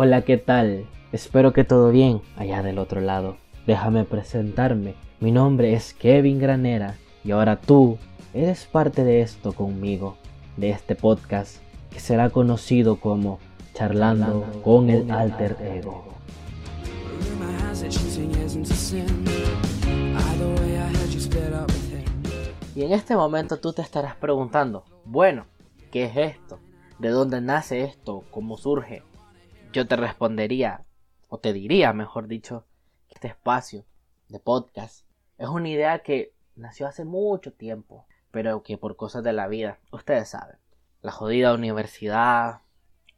Hola, ¿qué tal? Espero que todo bien allá del otro lado. Déjame presentarme. Mi nombre es Kevin Granera y ahora tú eres parte de esto conmigo, de este podcast que será conocido como Charlando con el Alter Ego. Y en este momento tú te estarás preguntando, bueno, ¿qué es esto? ¿De dónde nace esto? ¿Cómo surge? Yo te respondería, o te diría, mejor dicho, que este espacio de podcast es una idea que nació hace mucho tiempo, pero que por cosas de la vida, ustedes saben, la jodida universidad,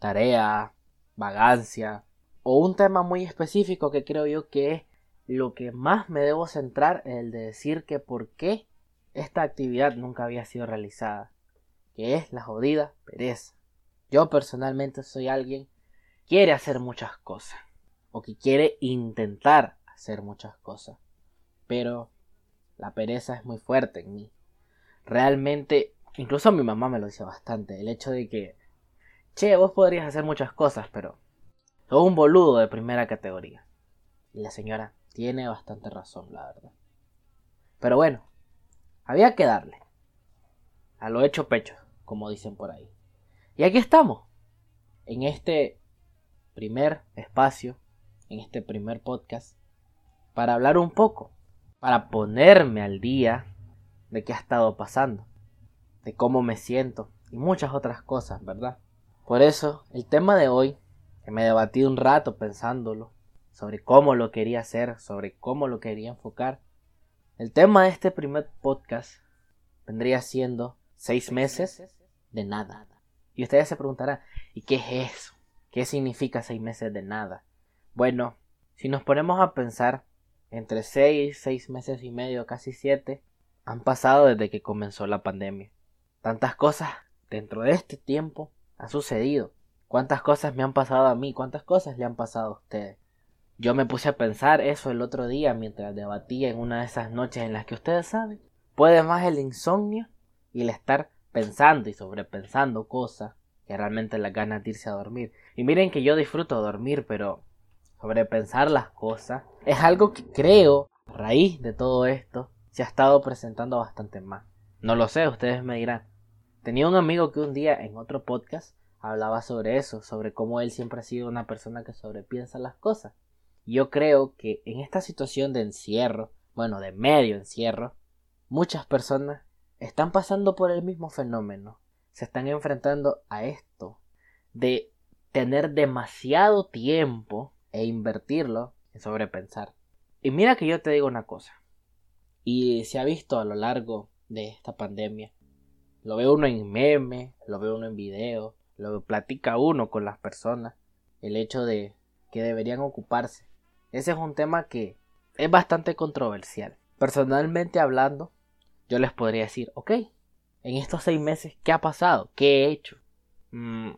tarea, vagancia, o un tema muy específico que creo yo que es lo que más me debo centrar en el de decir que por qué esta actividad nunca había sido realizada, que es la jodida pereza. Yo personalmente soy alguien quiere hacer muchas cosas, o que quiere intentar hacer muchas cosas, pero la pereza es muy fuerte en mí. Realmente, incluso mi mamá me lo dice bastante, el hecho de que, che, vos podrías hacer muchas cosas, pero sos un boludo de primera categoría. Y la señora tiene bastante razón, la verdad. Pero bueno, había que darle. A lo hecho pecho, como dicen por ahí. Y aquí estamos, en este primer espacio, en este primer podcast, para hablar un poco, para ponerme al día de qué ha estado pasando, de cómo me siento y muchas otras cosas, ¿verdad? Por eso, el tema de hoy, que me debatí un rato pensándolo, sobre cómo lo quería hacer, sobre cómo lo quería enfocar, el tema de este primer podcast vendría siendo seis meses de nada. Y ustedes se preguntarán, ¿y qué es eso? ¿Qué significa seis meses de nada? Bueno, si nos ponemos a pensar, entre seis, seis meses y medio, casi siete, han pasado desde que comenzó la pandemia. Tantas cosas dentro de este tiempo han sucedido. ¿Cuántas cosas me han pasado a mí? ¿Cuántas cosas le han pasado a ustedes? Yo me puse a pensar eso el otro día mientras debatía en una de esas noches en las que ustedes saben, puede más el insomnio y el estar pensando y sobrepensando cosas que realmente las ganas de irse a dormir. Y miren que yo disfruto dormir, pero sobrepensar las cosas es algo que creo, a raíz de todo esto, se ha estado presentando bastante más. No lo sé, ustedes me dirán. Tenía un amigo que un día en otro podcast hablaba sobre eso, sobre cómo él siempre ha sido una persona que sobrepiensa las cosas. Yo creo que en esta situación de encierro, bueno, de medio encierro, muchas personas están pasando por el mismo fenómeno. Se están enfrentando a esto de tener demasiado tiempo e invertirlo en sobrepensar. Y mira que yo te digo una cosa. Y se ha visto a lo largo de esta pandemia. Lo ve uno en meme, lo ve uno en video, lo platica uno con las personas. El hecho de que deberían ocuparse. Ese es un tema que es bastante controversial. Personalmente hablando, yo les podría decir, ok, en estos seis meses, ¿qué ha pasado? ¿Qué he hecho? Mm,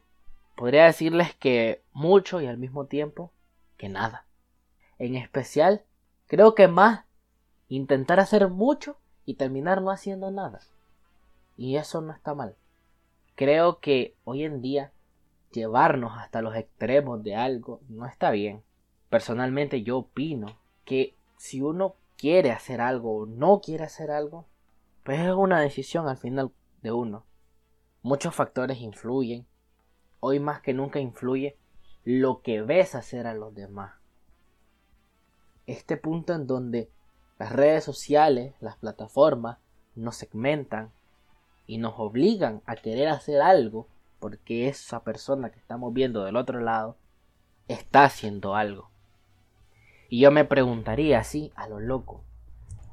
podría decirles que mucho y al mismo tiempo que nada. En especial, creo que más intentar hacer mucho y terminar no haciendo nada. Y eso no está mal. Creo que hoy en día llevarnos hasta los extremos de algo no está bien. Personalmente yo opino que si uno quiere hacer algo o no quiere hacer algo, pues es una decisión al final de uno. Muchos factores influyen. Hoy más que nunca influye lo que ves hacer a los demás. Este punto en donde las redes sociales, las plataformas, nos segmentan y nos obligan a querer hacer algo porque esa persona que estamos viendo del otro lado está haciendo algo. Y yo me preguntaría así, a lo loco,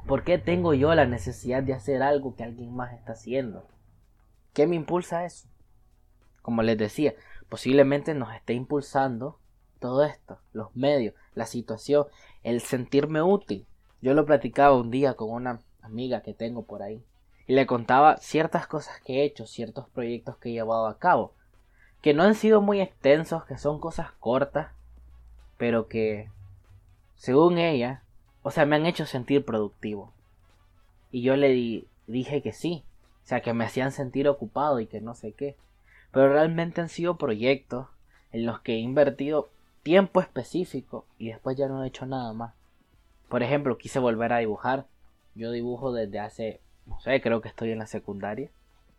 ¿por qué tengo yo la necesidad de hacer algo que alguien más está haciendo? ¿Qué me impulsa eso? Como les decía, posiblemente nos esté impulsando todo esto, los medios, la situación, el sentirme útil, yo lo platicaba un día con una amiga que tengo por ahí y le contaba ciertas cosas que he hecho, ciertos proyectos que he llevado a cabo, que no han sido muy extensos, que son cosas cortas, pero que, según ella, o sea, me han hecho sentir productivo. Y yo le dije que sí, o sea, que me hacían sentir ocupado y que no sé qué. Pero realmente han sido proyectos en los que he invertido tiempo específico y después ya no he hecho nada más. Por ejemplo, quise volver a dibujar. Yo dibujo desde hace, no sé, creo que estoy en la secundaria.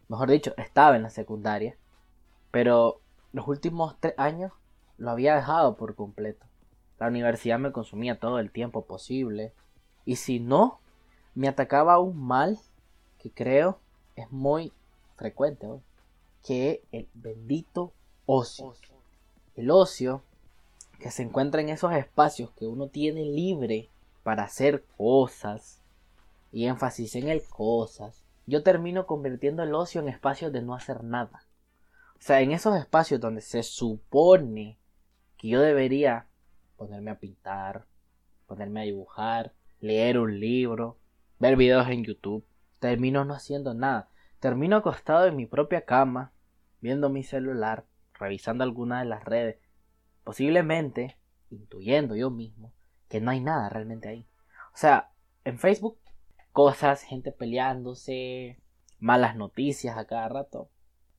Mejor dicho, estaba en la secundaria. Pero los últimos tres años lo había dejado por completo. La universidad me consumía todo el tiempo posible. Y si no, me atacaba un mal que creo es muy frecuente hoy. Que el bendito ocio. El ocio que se encuentra en esos espacios que uno tiene libre para hacer cosas. Y énfasis en el cosas. Yo termino convirtiendo el ocio en espacios de no hacer nada. O sea, en esos espacios donde se supone que yo debería ponerme a pintar, ponerme a dibujar, leer un libro, ver videos en YouTube, termino no haciendo nada. Termino acostado en mi propia cama, viendo mi celular, revisando alguna de las redes, posiblemente intuyendo yo mismo que no hay nada realmente ahí. O sea, en Facebook, cosas, gente peleándose, malas noticias a cada rato.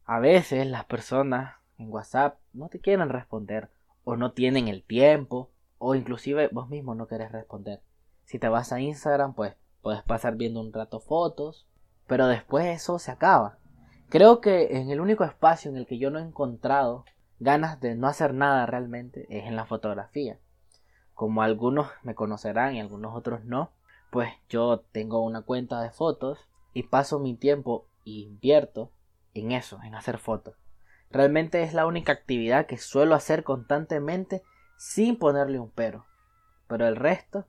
A veces las personas en WhatsApp no te quieren responder o no tienen el tiempo o inclusive vos mismo no querés responder. Si te vas a Instagram, pues puedes pasar viendo un rato fotos, pero después eso se acaba. Creo que en el único espacio en el que yo no he encontrado ganas de no hacer nada realmente es en la fotografía. Como algunos me conocerán y algunos otros no, pues yo tengo una cuenta de fotos y paso mi tiempo e invierto en eso, en hacer fotos. Realmente es la única actividad que suelo hacer constantemente sin ponerle un pero. Pero el resto,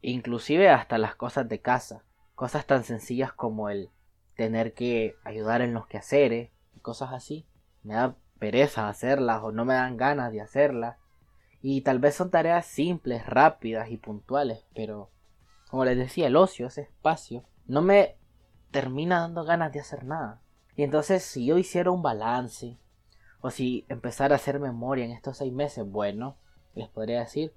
inclusive hasta las cosas de casa, cosas tan sencillas como el tener que ayudar en los quehaceres y cosas así, me da pereza hacerlas o no me dan ganas de hacerlas. Y tal vez son tareas simples, rápidas y puntuales, pero como les decía, el ocio, ese espacio, no me termina dando ganas de hacer nada. Y entonces si yo hiciera un balance, o si empezara a hacer memoria en estos seis meses, bueno, les podría decir,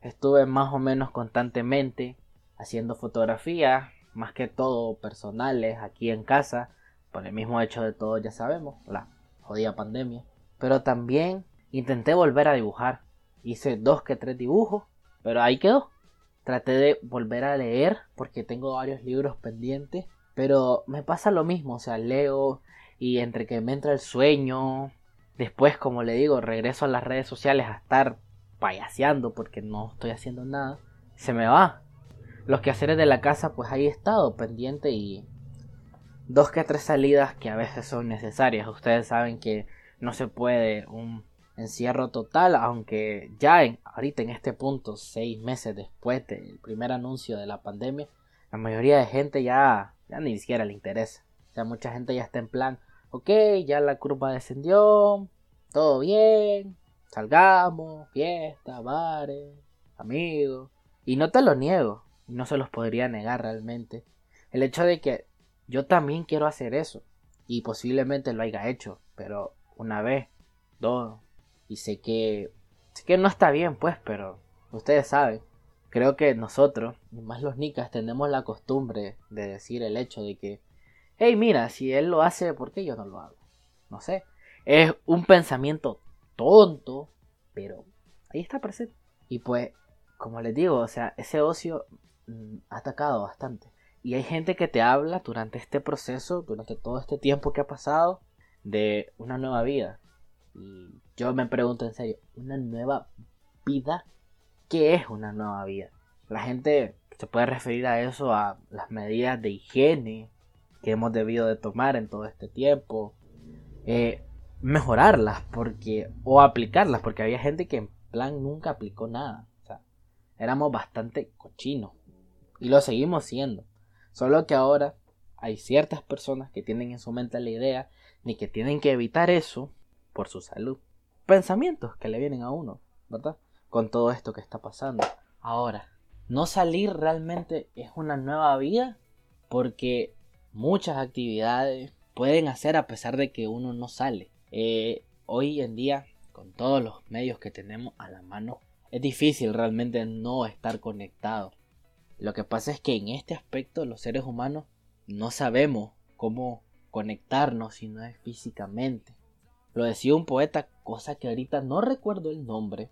estuve más o menos constantemente haciendo fotografías, más que todo personales, aquí en casa, por el mismo hecho de todo ya sabemos, la jodida pandemia. Pero también intenté volver a dibujar. Hice dos que tres dibujos, pero ahí quedó. Traté de volver a leer porque tengo varios libros pendientes, pero me pasa lo mismo, o sea, leo y entre que me entra el sueño, después como le digo, regreso a las redes sociales a estar payaseando porque no estoy haciendo nada, se me va. Los quehaceres de la casa pues ahí he estado pendiente y dos que tres salidas que a veces son necesarias. Ustedes saben que no se puede un encierro total, aunque ya en, ahorita en este punto, seis meses después del primer anuncio de la pandemia, la mayoría de gente ya, ya ni siquiera le interesa. O sea, mucha gente ya está en plan, ok, ya la curva descendió, todo bien, salgamos, fiesta, bares, amigos. Y no te lo niego, no se los podría negar realmente. El hecho de que yo también quiero hacer eso, y posiblemente lo haya hecho, pero una vez, dos, y sé que, sé que no está bien, pues, pero ustedes saben. Creo que nosotros, y más los nicas, tenemos la costumbre de decir el hecho de que, hey, mira, si él lo hace, ¿por qué yo no lo hago? No sé. Es un pensamiento tonto, pero ahí está presente. Y pues, como les digo, o sea, ese ocio mm, ha atacado bastante. Y hay gente que te habla durante este proceso, durante todo este tiempo que ha pasado, de una nueva vida. Y yo me pregunto en serio, ¿una nueva vida? ¿Qué es una nueva vida? La gente se puede referir a eso, a las medidas de higiene que hemos debido de tomar en todo este tiempo. Eh, mejorarlas porque o aplicarlas porque había gente que en plan nunca aplicó nada o sea éramos bastante cochinos y lo seguimos siendo solo que ahora hay ciertas personas que tienen en su mente la idea ni que tienen que evitar eso por su salud. Pensamientos que le vienen a uno, ¿verdad? Con todo esto que está pasando. Ahora, no salir realmente es una nueva vida porque muchas actividades pueden hacer a pesar de que uno no sale. Eh, hoy en día, con todos los medios que tenemos a la mano, es difícil realmente no estar conectado. Lo que pasa es que en este aspecto los seres humanos no sabemos cómo conectarnos si no es físicamente. Lo decía un poeta, cosa que ahorita no recuerdo el nombre.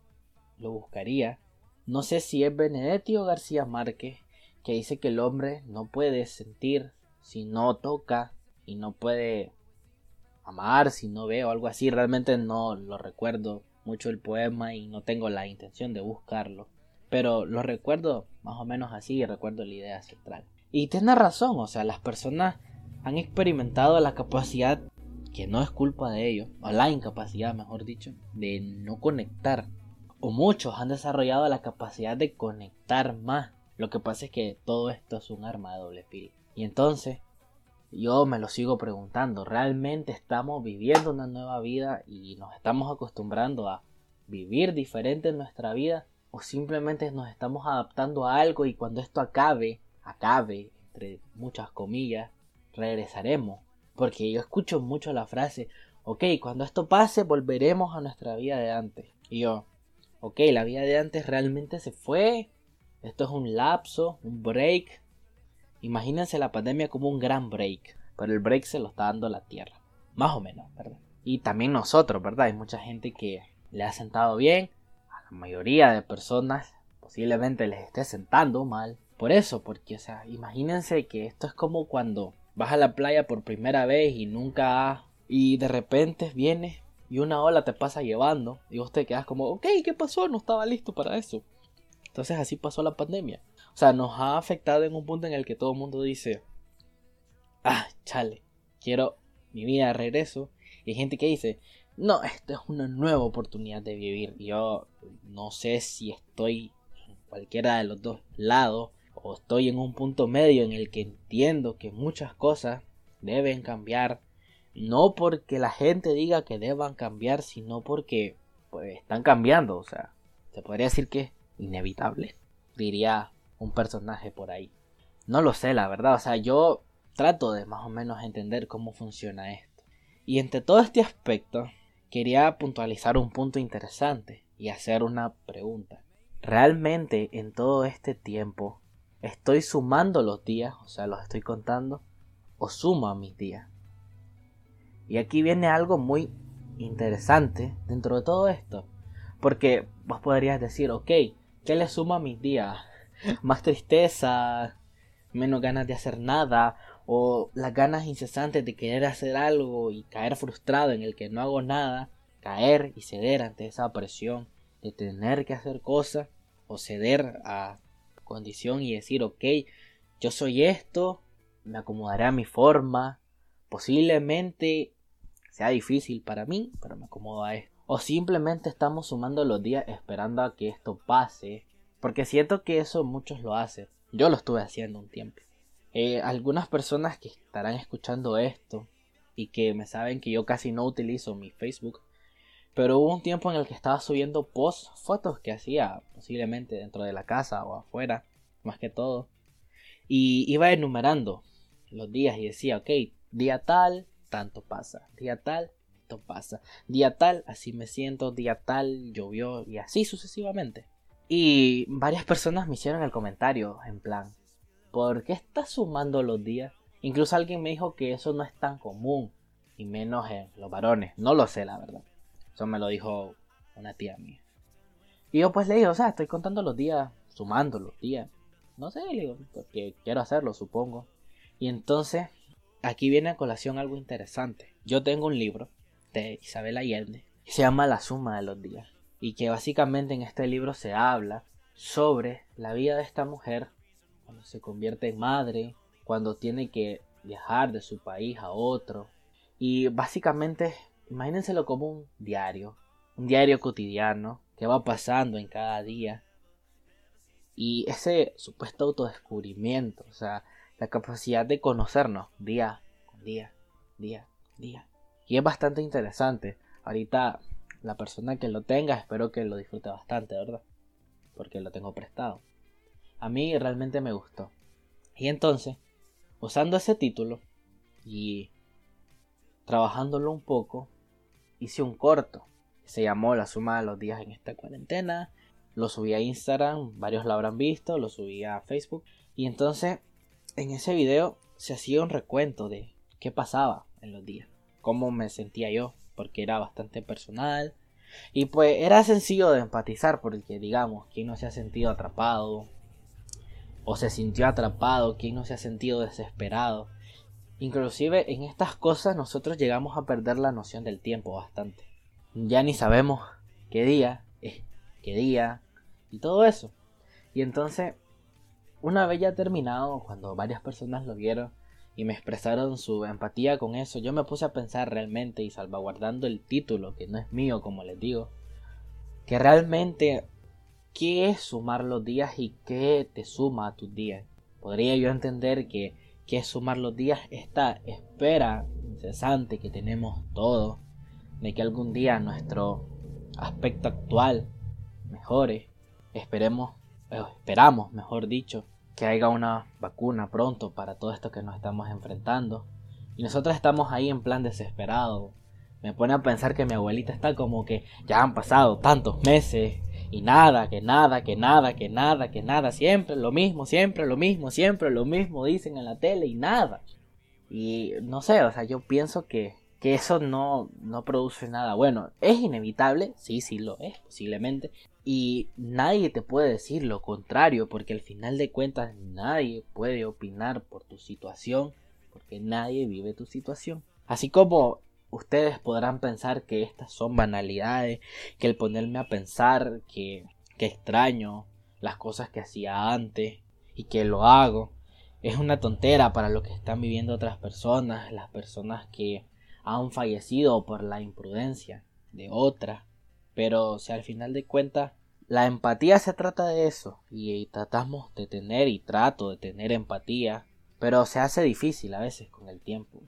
lo buscaría. No sé si es Benedetti o García Márquez, que dice que el hombre no puede sentir si no toca y no puede amar si no ve o algo así. Realmente no lo recuerdo mucho el poema y no tengo la intención de buscarlo. Pero lo recuerdo más o menos así y recuerdo la idea central. Y tiene razón, o sea, las personas han experimentado la capacidad, que no es culpa de ellos, o la incapacidad, mejor dicho, de no conectar. O muchos han desarrollado la capacidad de conectar más. Lo que pasa es que todo esto es un arma de doble filo. Y entonces, yo me lo sigo preguntando, ¿realmente estamos viviendo una nueva vida y nos estamos acostumbrando a vivir diferente en nuestra vida? ¿O simplemente nos estamos adaptando a algo y cuando esto acabe, acabe, entre muchas comillas, regresaremos. Porque yo escucho mucho la frase, ok, cuando esto pase volveremos a nuestra vida de antes. Y yo, ok, la vida de antes realmente se fue. Esto es un lapso, un break. Imagínense la pandemia como un gran break. Pero el break se lo está dando la Tierra. Más o menos, ¿verdad? Y también nosotros, ¿verdad? Hay mucha gente que le ha sentado bien. A la mayoría de personas posiblemente les esté sentando mal. Por eso, porque, o sea, imagínense que esto es como cuando vas a la playa por primera vez y nunca has... Y de repente vienes y una ola te pasa llevando y vos te quedas como, ok, ¿qué pasó? No estaba listo para eso. Entonces así pasó la pandemia. O sea, nos ha afectado en un punto en el que todo el mundo dice, ah, chale, quiero mi vida de regreso. Y hay gente que dice, no, esto es una nueva oportunidad de vivir. Yo no sé si estoy en cualquiera de los dos lados o estoy en un punto medio en el que entiendo que muchas cosas deben cambiar, no porque la gente diga que deban cambiar, sino porque pues están cambiando, o sea, se podría decir que inevitable, diría un personaje por ahí. No lo sé, la verdad, o sea, yo trato de más o menos entender cómo funciona esto. Y entre todo este aspecto, quería puntualizar un punto interesante y hacer una pregunta. ¿Realmente en todo este tiempo estoy sumando los días, o sea, los estoy contando, o sumo mis días. Y aquí viene algo muy interesante dentro de todo esto. Porque vos podrías decir, ok, ¿qué le suma a mis días? Más tristeza, menos ganas de hacer nada, o las ganas incesantes de querer hacer algo y caer frustrado en el que no hago nada, caer y ceder ante esa presión de tener que hacer cosas, o ceder a condición y decir, ok, yo soy esto, me acomodaré a mi forma, posiblemente sea difícil para mí, pero me acomodo a esto. O simplemente estamos sumando los días esperando a que esto pase, porque siento que eso muchos lo hacen. Yo lo estuve haciendo un tiempo. Eh, algunas personas que estarán escuchando esto y que me saben que yo casi no utilizo mi Facebook, pero hubo un tiempo en el que estaba subiendo posts, fotos que hacía posiblemente dentro de la casa o afuera, más que todo. Y iba enumerando los días y decía, ok, día tal, tanto pasa. Día tal, tanto pasa. Día tal, así me siento. Día tal, llovió y así sucesivamente. Y varias personas me hicieron el comentario en plan, ¿por qué estás sumando los días? Incluso alguien me dijo que eso no es tan común, y menos en los varones. No lo sé, la verdad. Eso me lo dijo una tía mía. Y yo pues le digo, o sea, estoy contando los días, sumando los días. No sé, le digo, porque quiero hacerlo, supongo. Y entonces, aquí viene a colación algo interesante. Yo tengo un libro de Isabel Allende se llama La suma de los días. Y que básicamente en este libro se habla sobre la vida de esta mujer cuando se convierte en madre, cuando tiene que viajar de su país a otro. Y básicamente imagínenselo como un diario, un diario cotidiano que va pasando en cada día. Y ese supuesto autodescubrimiento, o sea, la capacidad de conocernos día día, día, día. Y es bastante interesante. Ahorita la persona que lo tenga espero que lo disfrute bastante, ¿verdad? Porque lo tengo prestado. A mí realmente me gustó. Y entonces, usando ese título y trabajándolo un poco, hice un corto. Se llamó La suma de los días en esta cuarentena. Lo subí a Instagram, varios lo habrán visto, lo subí a Facebook. Y entonces, en ese video se hacía un recuento de qué pasaba en los días, cómo me sentía yo, porque era bastante personal. Y pues era sencillo de empatizar porque digamos, ¿quién no se ha sentido atrapado? O se sintió atrapado, ¿quién no se ha sentido desesperado? Inclusive en estas cosas nosotros llegamos a perder la noción del tiempo bastante. Ya ni sabemos qué día es qué día y todo eso. Y entonces, una vez ya terminado, cuando varias personas lo vieron, y me expresaron su empatía con eso, yo me puse a pensar realmente y salvaguardando el título, que no es mío como les digo, que realmente qué es sumar los días y qué te suma a tus días. Podría yo entender que qué es sumar los días esta espera incesante que tenemos todos de que algún día nuestro aspecto actual mejore. Esperemos, esperamos, mejor dicho, que haya una vacuna pronto para todo esto que nos estamos enfrentando. Y nosotros estamos ahí en plan desesperado. Me pone a pensar que mi abuelita está como que ya han pasado tantos meses y nada, que nada, que nada, que nada, que nada, siempre lo mismo, siempre lo mismo, siempre lo mismo dicen en la tele y nada. Y no sé, o sea, yo pienso que, que eso no, no produce nada bueno. Es inevitable, sí, sí lo es, posiblemente, y nadie te puede decir lo contrario, porque al final de cuentas nadie puede opinar por tu situación, porque nadie vive tu situación. Así como ustedes podrán pensar que estas son banalidades, que el ponerme a pensar que, que extraño las cosas que hacía antes y que lo hago, es una tontera para lo que están viviendo otras personas, las personas que han fallecido por la imprudencia de otras pero si al final de cuentas la empatía se trata de eso y tratamos de tener y trato de tener empatía, pero se hace difícil a veces con el tiempo.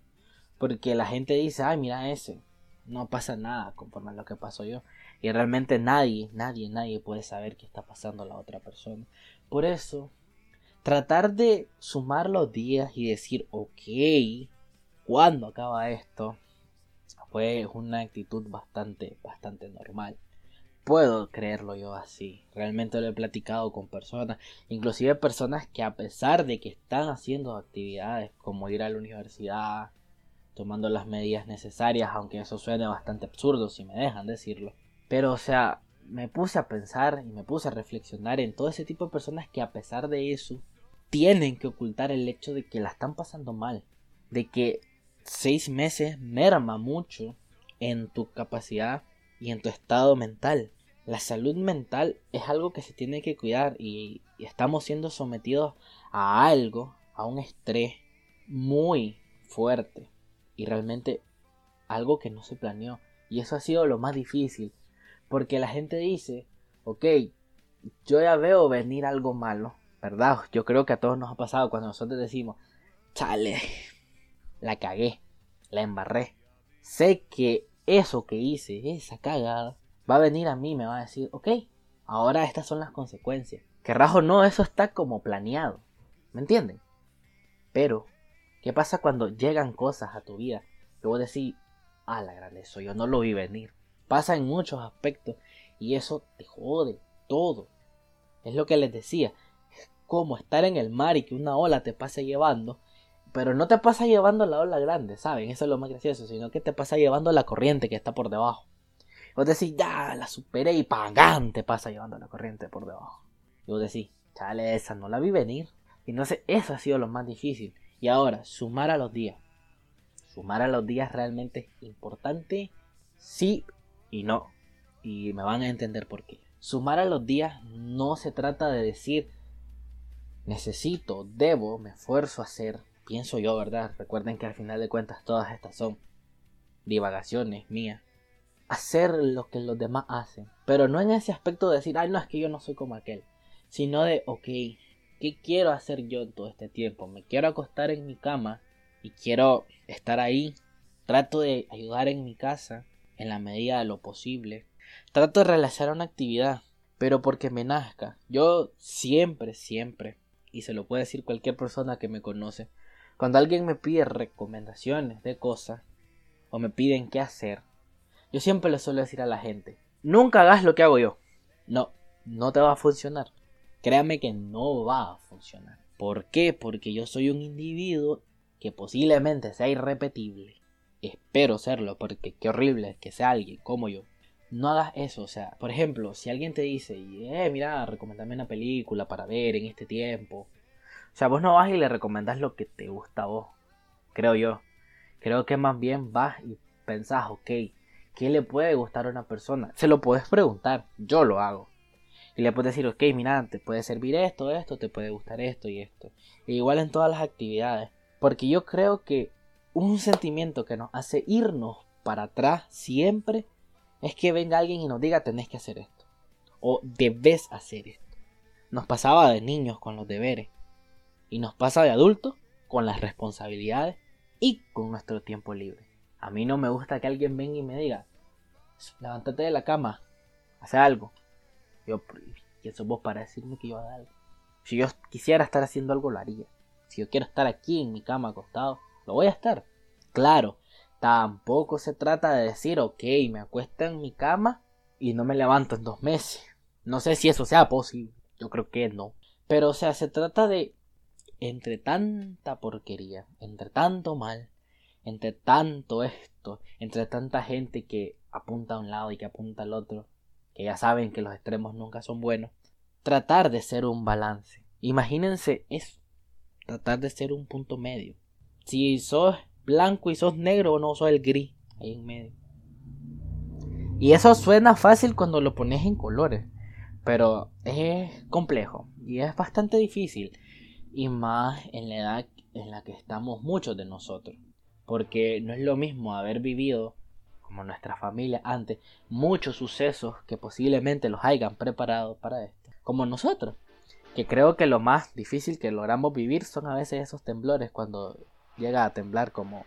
Porque la gente dice, ay, mira ese, no pasa nada conforme a lo que pasó yo. Y realmente nadie, nadie, nadie puede saber qué está pasando a la otra persona. Por eso, tratar de sumar los días y decir, ok, ¿cuándo acaba esto? Fue una actitud bastante, bastante normal. Puedo creerlo yo así. Realmente lo he platicado con personas, inclusive personas que a pesar de que están haciendo actividades como ir a la universidad, tomando las medidas necesarias, aunque eso suene bastante absurdo si me dejan decirlo. Pero o sea, me puse a pensar y me puse a reflexionar en todo ese tipo de personas que a pesar de eso tienen que ocultar el hecho de que la están pasando mal, de que seis meses merma mucho en tu capacidad y en tu estado mental. La salud mental es algo que se tiene que cuidar y, estamos siendo sometidos a algo, a un estrés muy fuerte y realmente algo que no se planeó. Y eso ha sido lo más difícil porque la gente dice, ok, yo ya veo venir algo malo, ¿verdad? Yo creo que a todos nos ha pasado cuando nosotros decimos, chale, la cagué, la embarré. Sé que eso que hice, esa cagada, va a venir a mí me va a decir, ok, ahora estas son las consecuencias. Que rajo no, eso está como planeado. ¿Me entienden? Pero, ¿qué pasa cuando llegan cosas a tu vida que vos decís, a la grande, eso yo no lo vi venir? Pasa en muchos aspectos y eso te jode todo. Es lo que les decía. Es como estar en el mar y que una ola te pase llevando pero no te pasa llevando la ola grande, ¿saben? Eso es lo más gracioso, sino que te pasa llevando la corriente que está por debajo. Vos decís, ya, la superé y pagán te pasa llevando la corriente por debajo. Y vos decís, chale, esa no la vi venir. Y no sé, eso ha sido lo más difícil. Y ahora, sumar a los días. Sumar a los días realmente es importante, sí y no. Y me van a entender por qué. Sumar a los días no se trata de decir, necesito, debo, me esfuerzo a hacer pienso yo, ¿verdad? Recuerden que al final de cuentas todas estas son divagaciones mías. Hacer lo que los demás hacen. Pero no en ese aspecto de decir, ay, no, es que yo no soy como aquel. Sino de, ok, ¿qué quiero hacer yo todo este tiempo? Me quiero acostar en mi cama y quiero estar ahí. Trato de ayudar en mi casa en la medida de lo posible. Trato de realizar una actividad, pero porque me nazca. Yo siempre, siempre, y se lo puede decir cualquier persona que me conoce, cuando alguien me pide recomendaciones de cosas o me piden qué hacer, yo siempre le suelo decir a la gente, nunca hagas lo que hago yo. No, no te va a funcionar. Créame que no va a funcionar. ¿Por qué? Porque yo soy un individuo que posiblemente sea irrepetible. Espero serlo, porque qué horrible que sea alguien como yo. no hagas eso. O sea, por ejemplo, si alguien te dice, eh, mira, recomendame una película para ver en este tiempo. O sea, vos no vas y le recomendás lo que te gusta a vos, creo yo. Creo que más bien vas y pensás, ok, ¿qué le puede gustar a una persona? Se lo puedes preguntar, yo lo hago. Y le puedes decir, ok, mira, te puede servir esto, esto, te puede gustar esto y esto. E igual en todas las actividades. Porque yo creo que un sentimiento que nos hace irnos para atrás siempre es que venga alguien y nos diga tenés que hacer esto. O debes hacer esto. Nos pasaba de niños con los deberes. Y nos pasa de adultos con las responsabilidades y con nuestro tiempo libre. A mí no me gusta que alguien venga y me diga, levántate de la cama, haz algo. Yo, ¿quién sos vos para decirme que yo haga algo? Si yo quisiera estar haciendo algo, lo haría. Si yo quiero estar aquí en mi cama acostado, lo voy a estar. Claro, Tampoco se trata de decir, ok, me acuesto en mi cama y no me levanto en dos meses. No sé si eso sea posible. Yo creo que no. Pero, o sea, se trata de, entre tanta porquería, entre tanto mal, entre tanto esto, entre tanta gente que apunta a un lado y que apunta al otro, que ya saben que los extremos nunca son buenos, tratar de ser un balance. Imagínense eso, tratar de ser un punto medio. Si sos blanco y sos negro o no sos el gris ahí en medio. Y eso suena fácil cuando lo pones en colores, pero es complejo y es bastante difícil y más en la edad en la que estamos muchos de nosotros, porque no es lo mismo haber vivido como nuestra familia antes muchos sucesos que posiblemente los hayan preparado para esto, como nosotros, que creo que lo más difícil que logramos vivir son a veces esos temblores cuando llega a temblar como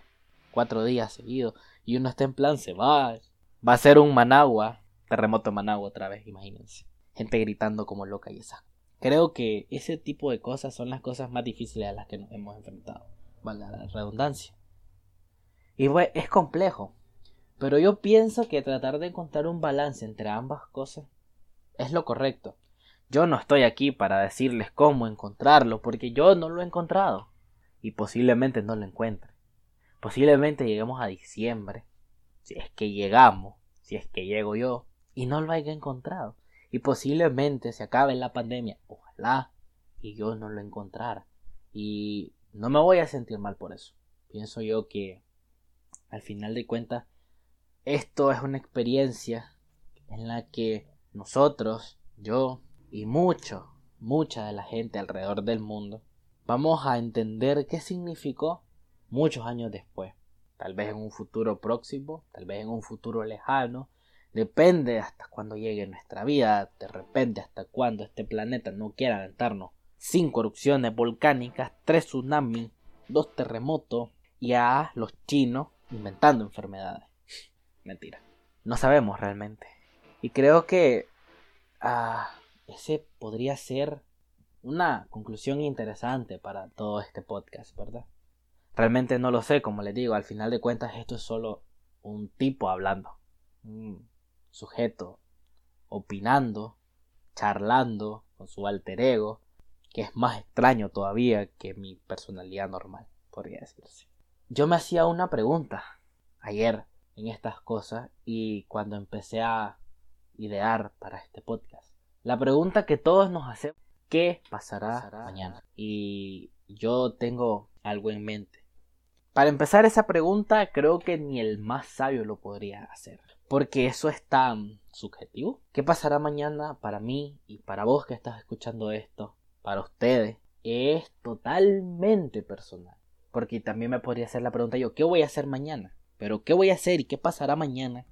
cuatro días seguidos y uno está en plan se va. Va a ser un Managua, terremoto Managua otra vez, imagínense. Gente gritando como loca y esa. Creo que ese tipo de cosas son las cosas más difíciles a las que nos hemos enfrentado. Valga la redundancia. Y bueno, es complejo. Pero yo pienso que tratar de encontrar un balance entre ambas cosas es lo correcto. Yo no estoy aquí para decirles cómo encontrarlo, porque yo no lo he encontrado y posiblemente no lo encuentre. Posiblemente lleguemos a diciembre, si es que llegamos, si es que llego yo, y no lo haya encontrado. Y posiblemente se acabe la pandemia, ojalá, y yo no lo encontrara. Y no me voy a sentir mal por eso. Pienso yo que al final de cuentas esto es una experiencia en la que nosotros, yo y mucho, mucha de la gente alrededor del mundo vamos a entender qué significó muchos años después. Tal vez en un futuro próximo, tal vez en un futuro lejano. Depende hasta cuando llegue nuestra vida, de repente hasta cuando este planeta no quiera aventarnos. Cinco erupciones volcánicas, tres tsunamis, dos terremotos y a los chinos inventando enfermedades. Mentira. No sabemos realmente. Y creo que ah, ese podría ser una conclusión interesante para todo este podcast, ¿verdad? Realmente no lo sé, como les digo, al final de cuentas esto es solo un tipo hablando, un sujeto opinando, charlando con su alter ego, que es más extraño todavía que mi personalidad normal, podría decirse. Yo me hacía una pregunta ayer en estas cosas y cuando empecé a idear para este podcast. La pregunta que todos nos hacemos qué pasará, mañana. Y yo tengo algo en mente. Para empezar esa pregunta, creo que ni el más sabio lo podría hacer. Porque eso es tan subjetivo. ¿Qué pasará mañana para mí y para vos que estás escuchando esto? Para ustedes. Es totalmente personal. Porque también me podría hacer la pregunta yo, ¿qué voy a hacer mañana? Pero ¿qué voy a hacer y qué pasará mañana?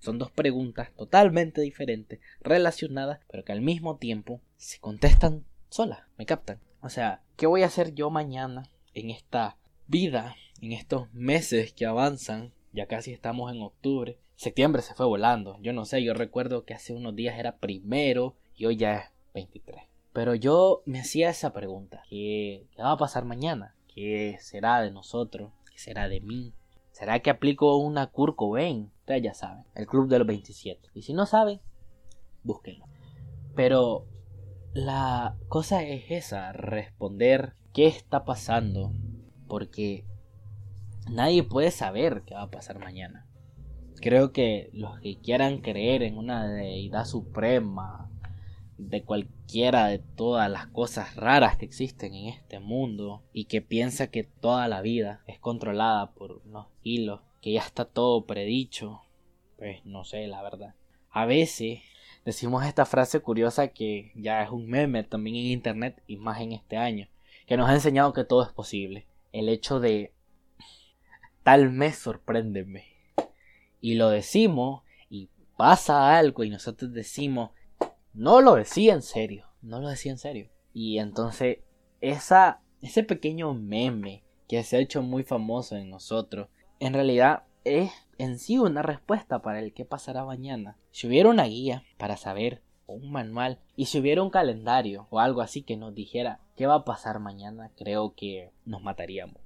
Son dos preguntas totalmente diferentes, relacionadas, pero que al mismo tiempo se contestan solas, me captan. O sea, ¿qué voy a hacer yo mañana en esta vida, en estos meses que avanzan? Ya casi estamos en octubre. Septiembre se fue volando. Yo no sé, yo recuerdo que hace unos días era primero y hoy ya es 23. Pero yo me hacía esa pregunta. ¿Qué, ¿Qué va a pasar mañana? ¿Qué será de nosotros? ¿Qué será de mí? ¿Será que aplico una Kurt Cobain? Ustedes ya saben, el club de los 27. Y si no saben, búsquenlo. Pero la cosa es esa, responder qué está pasando. Porque nadie puede saber qué va a pasar mañana. Creo que los que quieran creer en una deidad suprema, de cualquiera de todas las cosas raras que existen en este mundo y que piensa que toda la vida es controlada por unos hilos, que ya está todo predicho, pues no sé, la verdad. A veces decimos esta frase curiosa que ya es un meme también en internet y más en este año, que nos ha enseñado que todo es posible. El hecho de tal mes sorpréndeme. Y lo decimos y pasa algo y nosotros decimos no lo decía en serio, no lo decía en serio. Y entonces esa, ese pequeño meme que se ha hecho muy famoso en nosotros, en realidad es en sí una respuesta para el que pasará mañana. Si hubiera una guía para saber, o un manual, y si hubiera un calendario o algo así que nos dijera qué va a pasar mañana, creo que nos mataríamos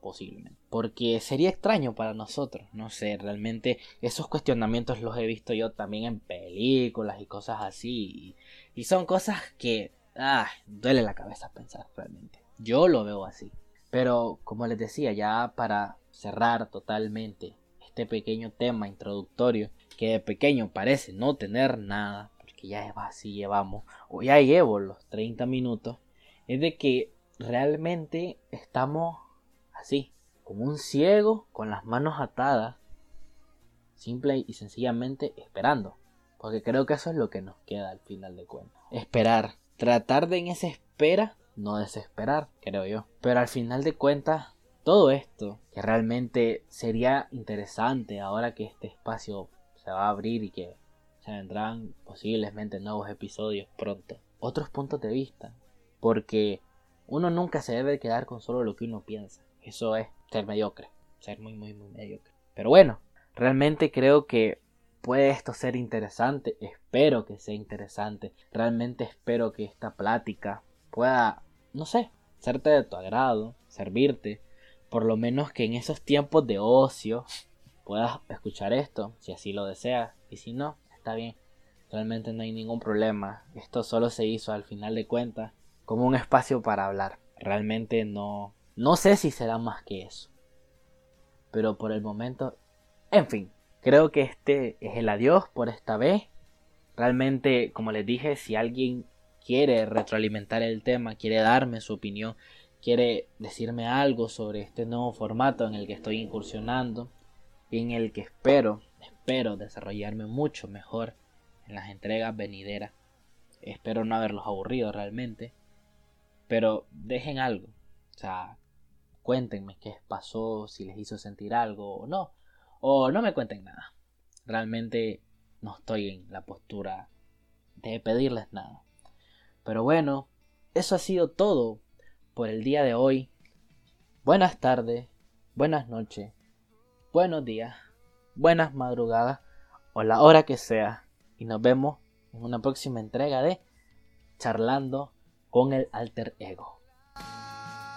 posiblemente. Porque sería extraño para nosotros, no sé, realmente esos cuestionamientos los he visto yo también en películas y cosas así. Y, son cosas que, ah, duele la cabeza pensar realmente. Yo lo veo así. Pero como les decía, ya para cerrar totalmente este pequeño tema introductorio, que de pequeño parece no tener nada, porque ya así llevamos, o ya llevo los 30 minutos, es de que realmente estamos así, como un ciego con las manos atadas, simple y sencillamente esperando. Porque creo que eso es lo que nos queda al final de cuentas. Esperar. Tratar de en esa espera no desesperar, creo yo. Pero al final de cuentas, todo esto, que realmente sería interesante ahora que este espacio se va a abrir y que se vendrán posiblemente nuevos episodios pronto. Otros puntos de vista. Porque uno nunca se debe quedar con solo lo que uno piensa. Eso es ser mediocre, ser muy, muy, muy mediocre. Pero bueno, realmente creo que puede esto ser interesante, espero que sea interesante, realmente espero que esta plática pueda, no sé, serte de tu agrado, servirte, por lo menos que en esos tiempos de ocio puedas escuchar esto, si así lo deseas, y si no, está bien, realmente no hay ningún problema, esto solo se hizo al final de cuentas como un espacio para hablar, realmente no, no sé si será más que eso. Pero por el momento, en fin, creo que este es el adiós por esta vez. Realmente, como les dije, si alguien quiere retroalimentar el tema, quiere darme su opinión, quiere decirme algo sobre este nuevo formato en el que estoy incursionando y en el que espero, espero desarrollarme mucho mejor en las entregas venideras. Espero no haberlos aburrido realmente, pero dejen algo. O sea, cuéntenme qué pasó, si les hizo sentir algo o no. O no me cuenten nada. Realmente no estoy en la postura de pedirles nada. Pero bueno, eso ha sido todo por el día de hoy. Buenas tardes, buenas noches, buenos días, buenas madrugadas o la hora que sea. Y nos vemos en una próxima entrega de Charlando con el alter ego.